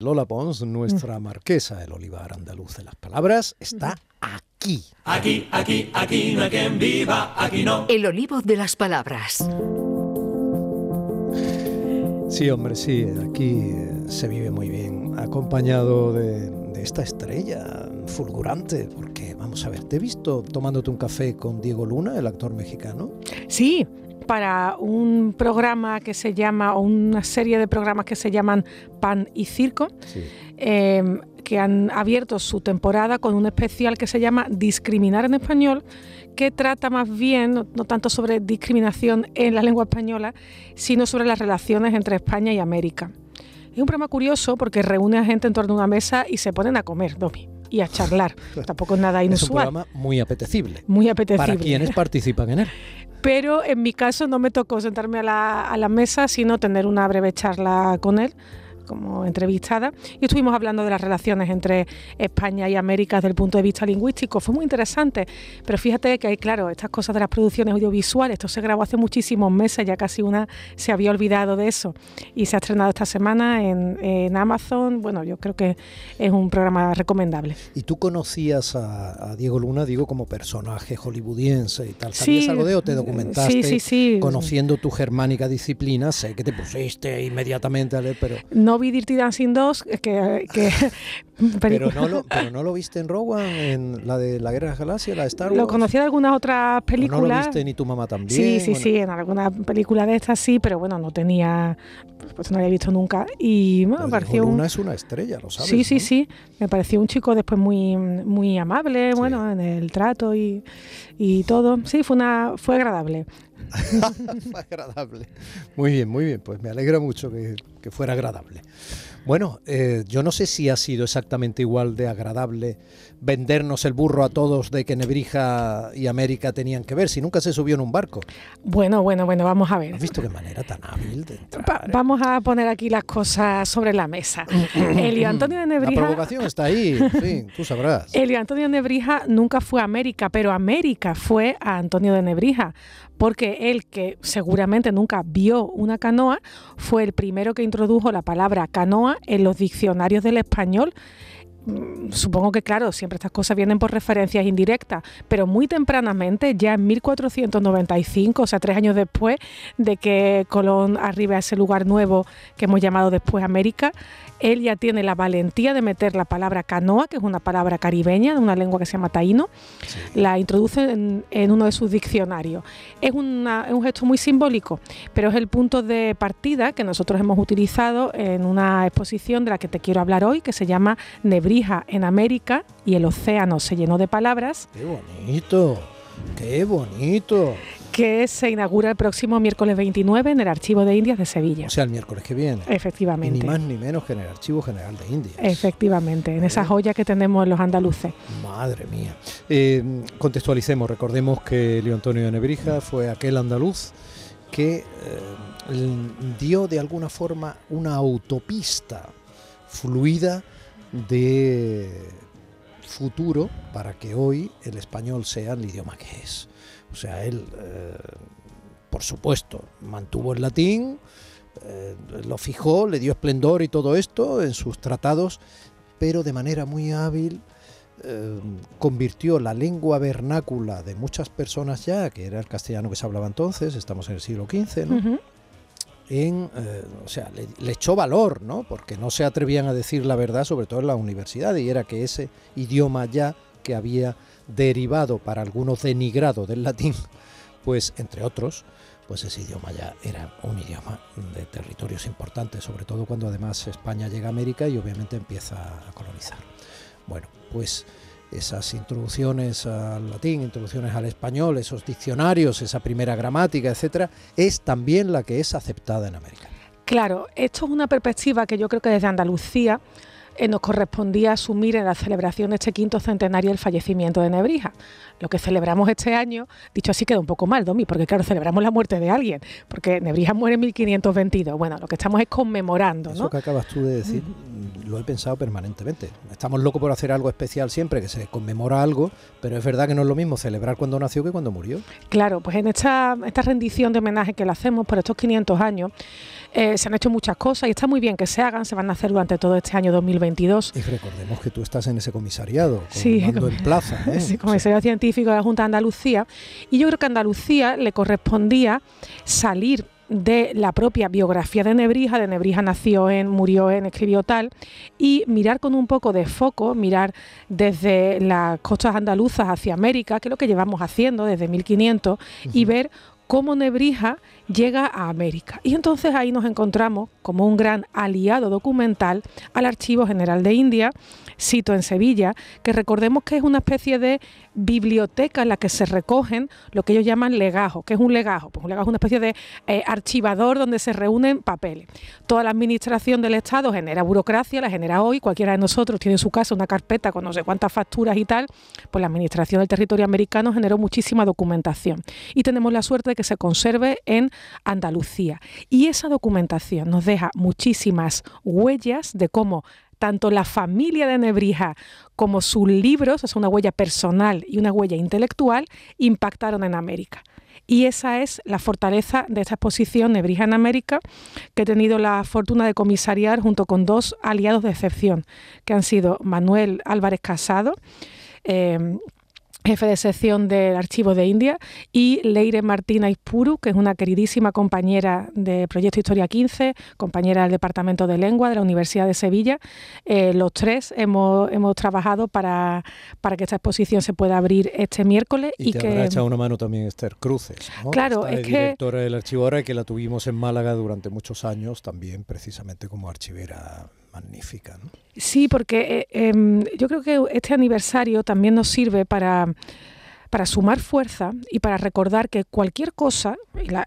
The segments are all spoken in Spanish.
Lola Pons, nuestra marquesa del olivar andaluz de las palabras, está aquí. Aquí, aquí, aquí no hay quien viva, aquí no. El olivo de las palabras. Sí, hombre, sí, aquí eh, se vive muy bien, acompañado de, de esta estrella fulgurante, porque vamos a ver, te he visto tomándote un café con Diego Luna, el actor mexicano. Sí, para un programa que se llama, o una serie de programas que se llaman Pan y Circo, Sí. eh, que han abierto su temporada con un especial que se llama Discriminar en Español, que trata más bien, no, no tanto sobre discriminación en la lengua española, sino sobre las relaciones entre España y América. Es un programa curioso porque reúne a gente en torno a una mesa y se ponen a comer, Domi, y a charlar. Tampoco es nada Es un inusual. programa muy apetecible. Muy apetecible. Para quienes participan en él. Pero en mi caso no me tocó sentarme a la, a la mesa, sino tener una breve charla con él como entrevistada y estuvimos hablando de las relaciones entre España y América desde el punto de vista lingüístico. Fue muy interesante, pero fíjate que hay, claro, estas cosas de las producciones audiovisuales, esto se grabó hace muchísimos meses, ya casi una se había olvidado de eso y se ha estrenado esta semana en, en Amazon. Bueno, yo creo que es un programa recomendable. ¿Y tú conocías a, a Diego Luna, digo, como personaje hollywoodiense y tal? ¿Sabías Sí, algo de o te documentaste? sí, sí, sí. Conociendo tu germánica disciplina, sé que te pusiste inmediatamente a leer, pero, No vi Dirty Dancing 2, que... que pero, no lo, pero no lo viste en Rowan, en la de la Guerra de las Galaxias, la de Star Wars. Lo conocía de algunas otras ¿O películas. no lo viste ni tu mamá también. Sí, sí, Bueno, sí, en alguna película de estas sí, pero bueno, no tenía, pues no la había visto nunca. Y bueno, me pareció un, Luna es una estrella, lo sabes. sí, sí, ¿no? sí, me pareció un chico después muy, muy amable, bueno, en el trato y, y todo. Sí, fue una, fue agradable. Fue agradable. Muy bien, muy bien. Pues me alegra mucho que, que fuera agradable. Bueno, eh, yo no sé si ha sido exactamente igual de agradable vendernos el burro a todos de que Nebrija y América tenían que ver, si nunca se subió en un barco. Bueno, bueno, bueno, vamos a ver. ¿Has visto qué manera tan hábil de Va- entrar? eh? vamos a poner aquí las cosas sobre la mesa. Elio Antonio de La Nebrija. provocación está ahí, en fin, tú sabrás. Elio Antonio de Nebrija nunca fue a América, pero América fue a Antonio de Nebrija, porque él, que seguramente nunca vio una canoa, fue el primero que introdujo la palabra canoa en los diccionarios del español. Mm, Supongo que, claro, siempre estas cosas vienen por referencias indirectas, pero muy tempranamente, ya en 1495, o sea, tres años después de que Colón arribe a ese lugar nuevo que hemos llamado después América, él ya tiene la valentía de meter la palabra canoa, que es una palabra caribeña, de una lengua que se llama taíno, la introduce en, en uno de sus diccionarios. Es, una- es un gesto muy simbólico, pero es el punto de partida que nosotros hemos utilizado en una exposición de la que te quiero hablar hoy, que se llama En América y el océano se llenó de palabras, ¡Qué bonito! ¡Qué bonito! que se inaugura el próximo miércoles 29 en el Archivo de Indias de Sevilla. O sea, el miércoles que viene. Y Efectivamente. ni más ni menos que en el Archivo General de Indias. Efectivamente, en esa joya que tenemos los andaluces. Madre mía. Eh, contextualicemos, recordemos que Leo Antonio de Nebrija fue aquel andaluz que eh, dio de alguna forma una autopista fluida de futuro para que hoy el español sea el idioma que es. O sea, él, eh, por supuesto, mantuvo el latín, eh, lo fijó, le dio esplendor y todo esto en sus tratados, pero de manera muy hábil eh, convirtió la lengua vernácula de muchas personas ya, que era el castellano que se hablaba entonces, estamos en el siglo XV, ¿no? En, eh, o sea, le, echó valor, ¿no? Porque no se atrevían a decir la verdad, sobre todo en la universidad, y era que ese idioma ya que había derivado para algunos denigrado del latín, pues entre otros, pues ese idioma ya era un idioma de territorios importantes, sobre todo cuando además España llega a América y obviamente empieza a colonizar. Bueno, pues esas introducciones al latín, introducciones al español, esos diccionarios, esa primera gramática, etcétera, es también la que es aceptada en América. Claro, esto es una perspectiva que yo creo que desde Andalucía eh, nos correspondía asumir en la celebración de este quinto centenario del fallecimiento de Nebrija. Lo que celebramos este año, dicho así queda un poco mal, Domi, porque claro, celebramos la muerte de alguien, porque Nebrija muere en 1522. Bueno, lo que estamos es conmemorando, Eso ¿no? que acabas tú de decir, lo he pensado permanentemente. Estamos locos por hacer algo especial siempre, que se conmemora algo, pero es verdad que no es lo mismo celebrar cuando nació que cuando murió. Claro, pues en esta, esta rendición de homenaje que le hacemos por estos 500 años, Eh, se han hecho muchas cosas y está muy bien que se hagan, se van a hacer durante todo este año 2022. Y recordemos que tú estás en ese comisariado, sí, en plaza. ¿eh? Sí, comisariado científico de la Junta de Andalucía. Y yo creo que a Andalucía le correspondía salir de la propia biografía de Nebrija, de Nebrija nació en, murió en, escribió tal, y mirar con un poco de foco, mirar desde las costas andaluzas hacia América, que es lo que llevamos haciendo desde 1500, y ver cómo Nebrija llega a América. Y entonces ahí nos encontramos como un gran aliado documental al Archivo General de India, cito en Sevilla, que recordemos que es una especie de biblioteca en la que se recogen lo que ellos llaman legajos. que es un legajo? Pues un legajo es una especie de eh, archivador donde se reúnen papeles. Toda la administración del Estado genera burocracia, la genera hoy, cualquiera de nosotros tiene en su casa una carpeta con no sé cuántas facturas y tal, pues la administración del territorio americano generó muchísima documentación. Y tenemos la suerte de que se conserve en Andalucía. Y esa documentación nos deja muchísimas huellas de cómo tanto la familia de Nebrija como sus libros, es una huella personal y una huella intelectual, impactaron en América. Y esa es la fortaleza de esta exposición Nebrija en América, que he tenido la fortuna de comisariar junto con dos aliados de excepción, que han sido Manuel Álvarez Casado, eh, jefe de sección del Archivo de India, y Leire Martina Ispuru, que es una queridísima compañera de Proyecto Historia 15, compañera del Departamento de Lengua de la Universidad de Sevilla. Eh, los tres hemos, hemos trabajado para, para, que esta exposición se pueda abrir este miércoles. Y, te que habrá echado una mano también Esther Cruces, Claro, es que... directora del archivo ahora que la tuvimos en Málaga durante muchos años, también precisamente como archivera magnífica. Sí, porque eh, em, yo creo que este aniversario también nos sirve para para sumar fuerza y para recordar que cualquier cosa,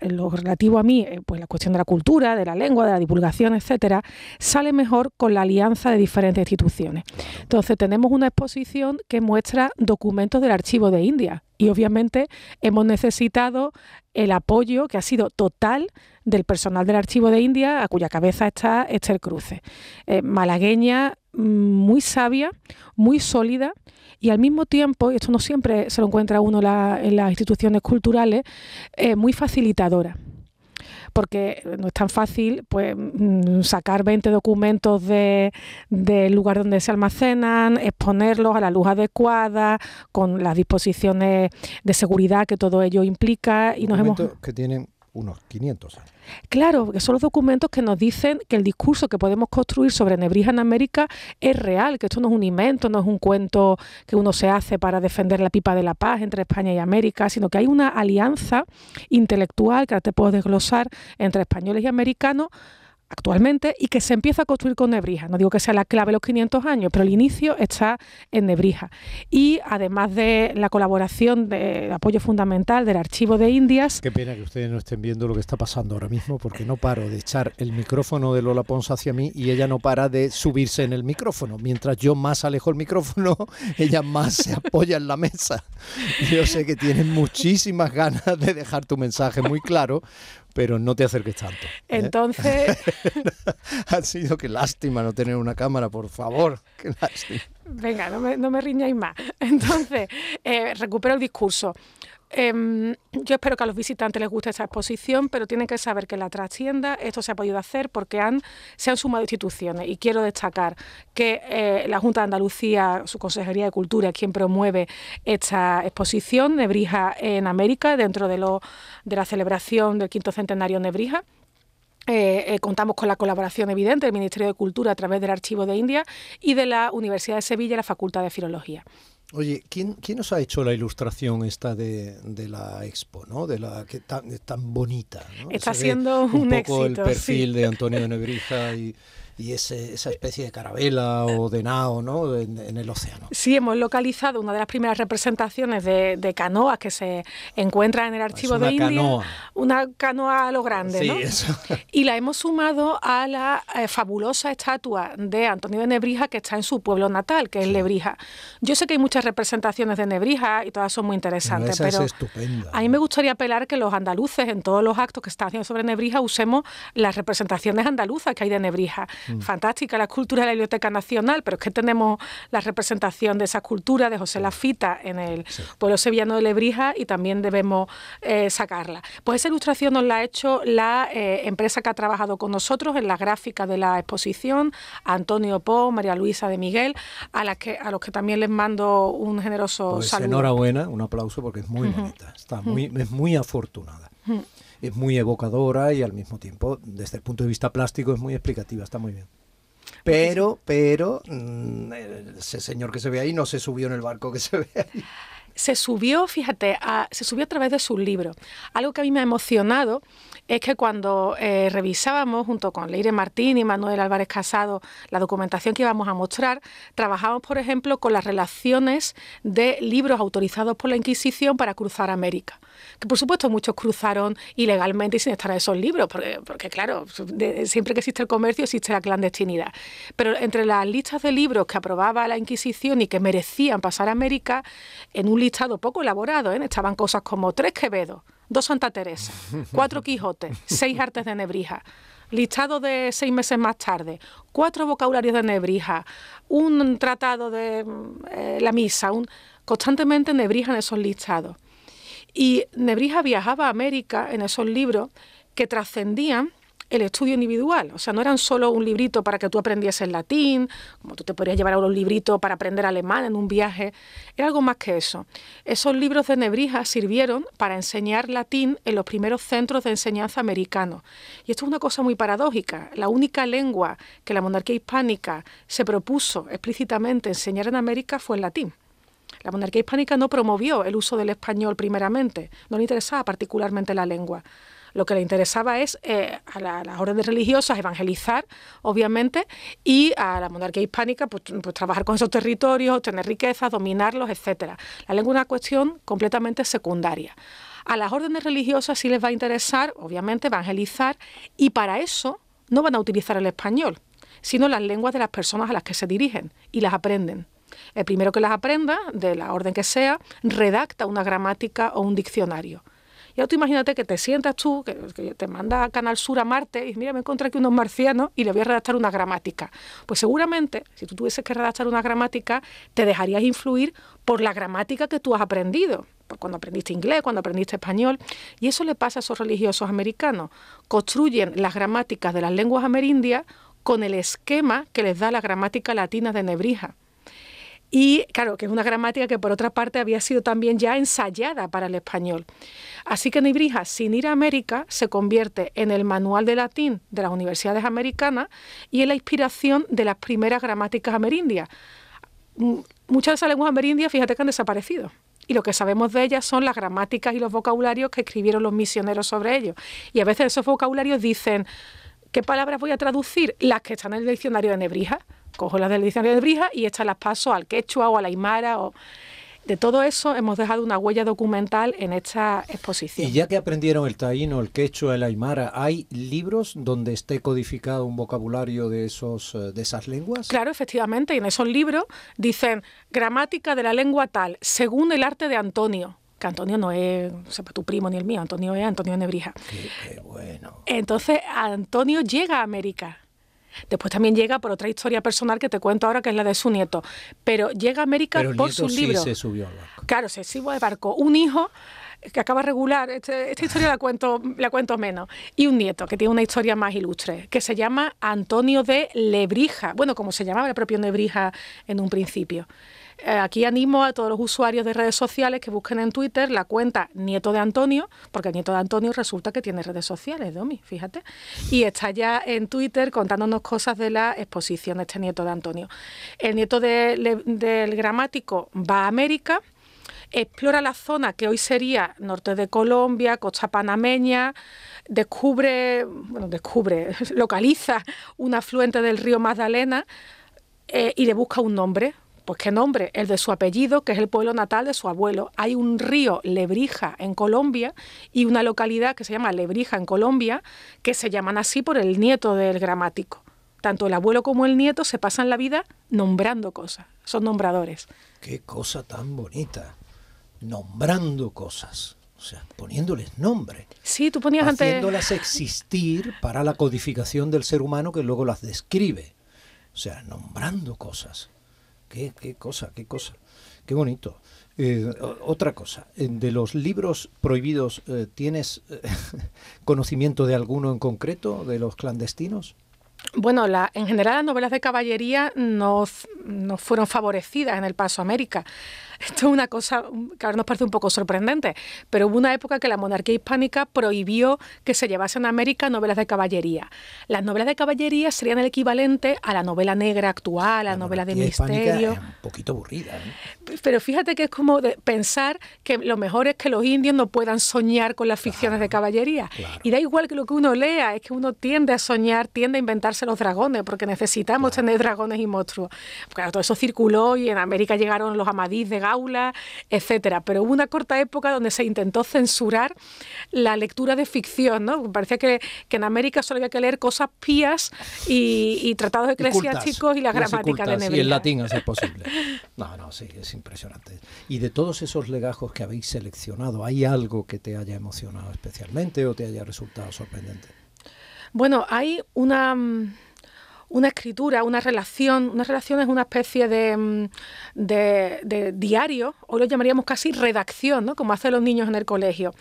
lo relativo a mí, eh, pues la cuestión de la cultura, de la lengua, de la divulgación, etcétera, sale mejor con la alianza de diferentes instituciones. Entonces tenemos una exposición que muestra documentos del archivo de India y obviamente hemos necesitado el apoyo que ha sido total del personal del archivo de India, a cuya cabeza está Esther Cruce, eh, malagueña, muy sabia, muy sólida y al mismo tiempo, y esto no siempre se lo encuentra uno en las instituciones culturales, eh, muy facilitadora porque no es tan fácil pues mm, sacar 20 documentos del lugar donde se almacenan, exponerlos a la luz adecuada, con las disposiciones de seguridad que todo ello implica. y nos hemos... unos 500 años. Claro, porque son los documentos que nos dicen que el discurso que podemos construir sobre Nebrija en América es real, que esto no es un invento, no es un cuento que uno se hace para defender la pipa de la paz entre España y América, sino que hay una alianza intelectual que ahora te puedo desglosar entre españoles y americanos actualmente y que se empieza a construir con Nebrija. No digo que sea la clave los 500 años, pero el inicio está en Nebrija. Y además de la colaboración de apoyo fundamental del Archivo de Indias... Qué pena que ustedes no estén viendo lo que está pasando ahora mismo, porque no paro de echar el micrófono de Lola Pons hacia mí y ella no para de subirse en el micrófono. Mientras yo más alejo el micrófono, ella más se apoya en la mesa. Yo sé que tienes muchísimas ganas de dejar tu mensaje muy claro, pero no te acerques tanto. ¿eh? Entonces... ha sido que lástima no tener una cámara, por favor, qué lástima. Venga, no me, no me riñáis más. Entonces, eh, recupero el discurso. Em, yo espero que a los visitantes les guste esta exposición, pero tienen que saber que la trascienda esto se ha podido hacer porque se han sumado instituciones y quiero destacar que eh, la Junta de Andalucía, su Consejería de Cultura, es quien promueve esta exposición Nebrija en América dentro de, lo, de la celebración del quinto centenario Nebrija. Eh, eh, contamos con la colaboración evidente del Ministerio de Cultura a través del Archivo de India y de la Universidad de Sevilla y la Facultad de Filología. Oye, ¿quién, ¿quién nos ha hecho la ilustración esta de, de la expo, ¿no? De la que tan, tan bonita. Está siendo un, un poco el perfil de Antonio de Nebrija y y ese, esa especie de carabela o de nao ¿no? en, el océano. Sí, hemos localizado una de las primeras representaciones de, de canoas que se encuentra en el archivo de India. Una canoa a lo grande, sí, Eso. Y la hemos sumado a la eh, fabulosa estatua de Antonio de Nebrija que está en su pueblo natal, que es Lebrija. Yo sé que hay muchas representaciones de Nebrija y todas son muy interesantes, pero a mí me gustaría apelar que los andaluces en todos los actos que están haciendo sobre Nebrija usemos las representaciones andaluzas que hay de Nebrija. Mm. fantástica la escultura de la Biblioteca Nacional, pero es que tenemos la representación de esa escultura de José Lafita en el pueblo sevillano de Lebrija y también debemos eh, sacarla. Pues esa ilustración nos la ha hecho la eh, empresa que ha trabajado con nosotros en la gráfica de la exposición, Antonio Po, María Luisa de Miguel, a, las que, a los que también les mando un generoso pues saludo. Enhorabuena, un aplauso porque es muy bonita, está muy, es muy afortunada es muy evocadora y al mismo tiempo, desde el punto de vista plástico, es muy explicativa, está muy bien. Pero, pero, mm, ese señor que se ve ahí no se subió en el barco que se ve ahí. Se subió, fíjate, se subió a través de sus libros. Algo que a mí me ha emocionado es que cuando eh, revisábamos junto con Leire Martín y Manuel Álvarez Casado la documentación que íbamos a mostrar, trabajamos, por ejemplo, con las relaciones de libros autorizados por la Inquisición para cruzar América. Que por supuesto muchos cruzaron ilegalmente y sin estar en esos libros, porque, claro, siempre que existe el comercio existe la clandestinidad. Pero entre las listas de libros que aprobaba la Inquisición y que merecían pasar a América, en un listado poco elaborado, ¿eh? estaban cosas como tres Quevedo, dos Santa Teresa, cuatro Quijotes, seis artes de Nebrija, listado de seis meses más tarde, cuatro vocabularios de Nebrija, un tratado de eh, la misa, un, constantemente Nebrija en esos listados. Y Nebrija viajaba a América en esos libros que trascendían el estudio individual. O sea, no eran solo un librito para que tú aprendieses latín, como tú te podrías llevar a un librito para aprender alemán en un viaje. Era algo más que eso. Esos libros de Nebrija sirvieron para enseñar latín en los primeros centros de enseñanza americanos. Y esto es una cosa muy paradójica. La única lengua que la monarquía hispánica se propuso explícitamente enseñar en América fue el latín. La monarquía hispánica no promovió el uso del español primeramente, no le interesaba particularmente la lengua. Lo que le interesaba es eh, a, las órdenes religiosas evangelizar, obviamente, y a la monarquía hispánica pues, pues, trabajar con esos territorios, obtener riquezas, dominarlos, etcétera. La lengua es una cuestión completamente secundaria. A las órdenes religiosas sí les va a interesar, obviamente, evangelizar, y para eso no van a utilizar el español, sino las lenguas de las personas a las que se dirigen y las aprenden. El primero que las aprenda, de la orden que sea, redacta una gramática o un diccionario. Y ahora tú imagínate que te sientas tú, que, te manda Canal Sur a Marte y mira, me encontré aquí unos marcianos y le voy a redactar una gramática. Pues seguramente, si tú tuvieses que redactar una gramática, te dejarías influir por la gramática que tú has aprendido cuando aprendiste inglés, cuando aprendiste español. Y eso le pasa a esos religiosos americanos. Construyen las gramáticas de las lenguas amerindias con el esquema que les da la gramática latina de Nebrija. Y claro, que es una gramática que por otra parte había sido también ya ensayada para el español. Así que Nebrija, sin ir a América, se convierte en el manual de latín de las universidades americanas y en la inspiración de las primeras gramáticas amerindias. Muchas de esas lenguas amerindias, fíjate que han desaparecido y lo que sabemos de ellas son las gramáticas y los vocabularios que escribieron los misioneros sobre ellos. Y a veces esos vocabularios dicen, ¿qué palabras voy a traducir? Las que están en el diccionario de Nebrija cojo las del diccionario de Brija y estas las paso al quechua o a la aymara o de todo eso hemos dejado una huella documental en esta exposición. Y ya que aprendieron el taíno, el quechua, el aymara, ¿hay libros donde esté codificado un vocabulario de, esos, eh, de esas lenguas? Claro, efectivamente. Y en esos libros dicen gramática de la lengua tal, según el arte de Antonio que Antonio no es tu primo ni el mío, Antonio es Antonio Nebrija. qué bueno. Entonces, Antonio llega a América Después también llega por otra historia personal que te cuento ahora, que es la de su nieto. Pero llega a América por su sí libro. se subió al barco. Claro, se subió al barco. Un hijo que acaba regular, este, esta historia la cuento, la cuento menos, y un nieto que tiene una historia más ilustre, que se llama Antonio de Lebrija, bueno, como se llamaba el propio Lebrija en un principio. Eh, aquí animo a todos los usuarios de redes sociales que busquen en Twitter la cuenta Nieto de Antonio, porque Nieto de Antonio resulta que tiene redes sociales, Domi, fíjate. Y está ya en Twitter contándonos cosas de la exposición de este Nieto de Antonio. El Nieto del Gramático va a América, explora la zona que hoy sería norte de Colombia, costa panameña, descubre, bueno, descubre, localiza un afluente del río Magdalena eh, y le busca un nombre, pues qué nombre, el de su apellido, que es el pueblo natal de su abuelo. Hay un río Lebrija en Colombia y una localidad que se llama Lebrija en Colombia, que se llaman así por el nieto del gramático. Tanto el abuelo como el nieto se pasan la vida nombrando cosas, son nombradores. Qué cosa tan bonita, nombrando cosas. O sea, poniéndoles nombre. Sí, tú ponías antes... Haciéndolas existir para la codificación del ser humano que luego las describe. O sea, nombrando cosas. Qué, qué cosa, qué cosa. Qué bonito. Eh, otra cosa, eh, de los libros prohibidos, eh, ¿tienes conocimiento de alguno en concreto, de los clandestinos? Bueno, la, en general las novelas de caballería no, no fueron favorecidas en el paso a América. Esto es una cosa que ahora nos parece un poco sorprendente, pero hubo una época que la monarquía hispánica prohibió que se llevasen a América novelas de caballería. Las novelas de caballería serían el equivalente a la novela negra actual, a la, novela de misterio. Es un poquito aburrida. ¿eh? Pero fíjate que es como de pensar que lo mejor es que los indios no puedan soñar con las ficciones de caballería. Y da igual que lo que uno lea, es que uno tiende a soñar, tiende a inventarse los dragones, porque necesitamos tener dragones y monstruos. Claro, todo eso circuló y en América llegaron los amadís de aula, etcétera. Pero hubo una corta época donde se intentó censurar la lectura de ficción, ¿no? Parecía que, que en América solo había que leer cosas pías y, tratados eclesiásticos y, la gramática de Nebrija. Y el latín, es posible. No, no, sí, es impresionante. Y de todos esos legajos que habéis seleccionado, ¿hay algo que te haya emocionado especialmente o te haya resultado sorprendente? Bueno, hay una mm, una escritura, una relación. Una relación es una especie de, mm, de, diario, o lo llamaríamos casi redacción, ¿no? como hacen los niños en el colegio.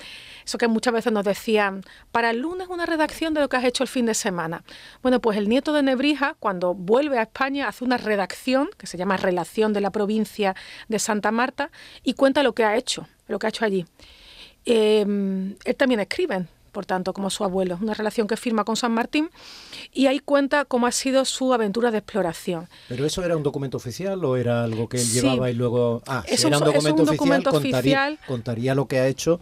Eso que muchas veces nos decían, para el lunes una redacción de lo que has hecho el fin de semana. Bueno, pues el nieto de Nebrija, cuando vuelve a España, hace una redacción, que se llama Relación de la provincia de Santa Marta, y cuenta lo que ha hecho, lo que ha hecho allí. Em, él también escribe, por tanto, como su abuelo, una relación que firma con San Martín, y ahí cuenta cómo ha sido su aventura de exploración. ¿Pero eso era un documento oficial o era algo que él llevaba y luego... Ah, si era un documento, oficial, contaría, contaría lo que ha hecho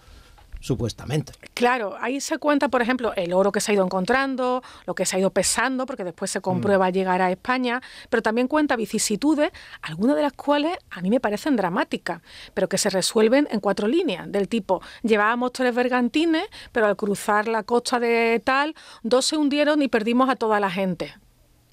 supuestamente. Claro, ahí se cuenta, por ejemplo, el oro que se ha ido encontrando, lo que se ha ido pesando, porque después se comprueba mm. llegar a España, pero también cuenta vicisitudes, algunas de las cuales a mí me parecen dramáticas, pero que se resuelven en cuatro líneas, del tipo, llevábamos tres bergantines, pero al cruzar la costa de tal, dos se hundieron y perdimos a toda la gente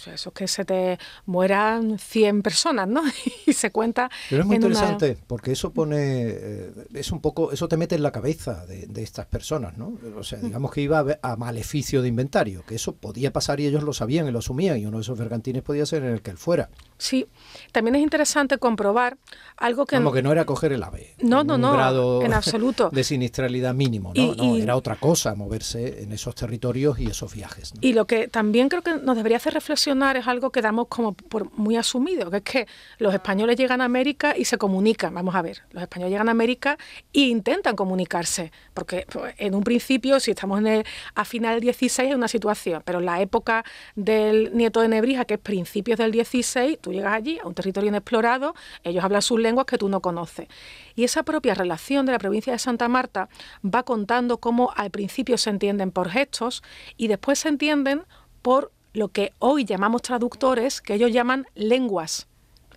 eso es que se te mueran 100 personas, ¿no? y se cuenta. Pero es muy interesante, porque eso pone. Eh, es un poco. Eso te mete en la cabeza de, estas personas, ¿no? O sea, digamos que iba a, maleficio de inventario, que eso podía pasar y ellos lo sabían y lo asumían, y uno de esos bergantines podía ser en el que él fuera. Sí, también es interesante comprobar algo que. Como que no era coger el ave. No, no, no. grado en absoluto. De siniestralidad mínimo, ¿no? no, era otra cosa moverse en esos territorios y esos viajes. Y lo que también creo que nos debería hacer reflexionar es algo que damos como por muy asumido, que es que los españoles llegan a América y se comunican. Vamos a ver, los españoles llegan a América e intentan comunicarse, porque pues, en un principio, si estamos en el, a final del 16 es una situación, pero en la época del nieto de Nebrija, que es principios del 16, tú llegas allí a un territorio inexplorado, ellos hablan sus lenguas que tú no conoces. Y esa propia relación de la provincia de Santa Marta va contando cómo al principio se entienden por gestos y después se entienden por lo que hoy llamamos traductores, que ellos llaman lenguas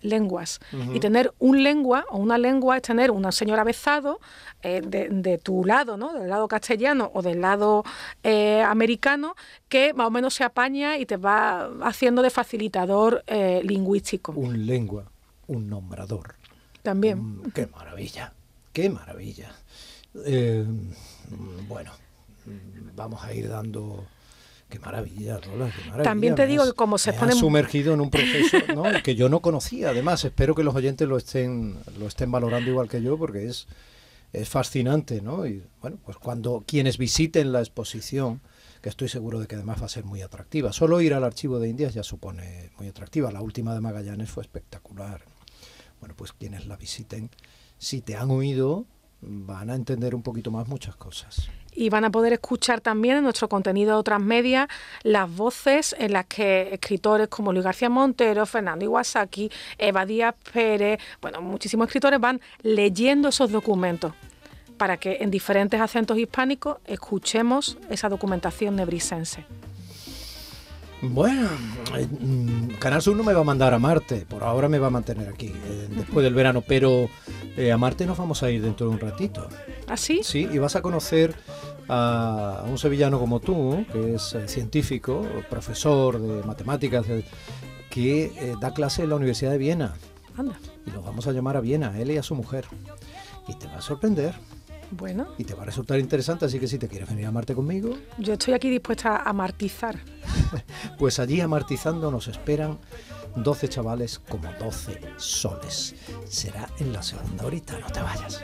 lenguas. Y tener un lengua o una lengua es tener una señora besado eh, de, tu lado, ¿no? del lado castellano o del lado eh, americano, que más o menos se apaña y te va haciendo de facilitador eh, lingüístico. Un lengua, un nombrador. También. Mm, qué maravilla, qué maravilla. bueno, vamos a ir dando Qué maravilla, Rola, qué maravilla. También te digo que como se pone... sumergido en un proceso que yo no conocía. Además, espero que los oyentes lo estén, lo estén valorando igual que yo porque es, es fascinante, ¿no? Y bueno, pues cuando quienes visiten la exposición, que estoy seguro de que además va a ser muy atractiva. Solo ir al archivo de Indias ya supone muy atractiva. La última de Magallanes fue espectacular. Bueno, pues quienes la visiten, si te han oído, van a entender un poquito más muchas cosas y van a poder escuchar también en nuestro contenido de otras medias las voces en las que escritores como Luis García Montero, Fernando Iwasaki, Eva Díaz Pérez, bueno, muchísimos escritores van leyendo esos documentos para que en diferentes acentos hispánicos escuchemos esa documentación nebrisense. Bueno, eh, mm, Canal Sur no me va a mandar a Marte, por ahora me va a mantener aquí, eh, después del verano, pero eh, a Marte nos vamos a ir dentro de un ratito. ¿Ah, sí? Sí, y vas a conocer a un sevillano como tú, que es científico, profesor de matemáticas, que da clase en la Universidad de Viena. Anda. Y lo vamos a llamar a Viena, él y a su mujer. Y te va a sorprender. Bueno. Y te va a resultar interesante, así que si te quieres venir a Marte conmigo. Yo estoy aquí dispuesta a martizar. pues allí amartizando nos esperan 12 chavales como 12 soles. Será en la segunda horita, no te vayas.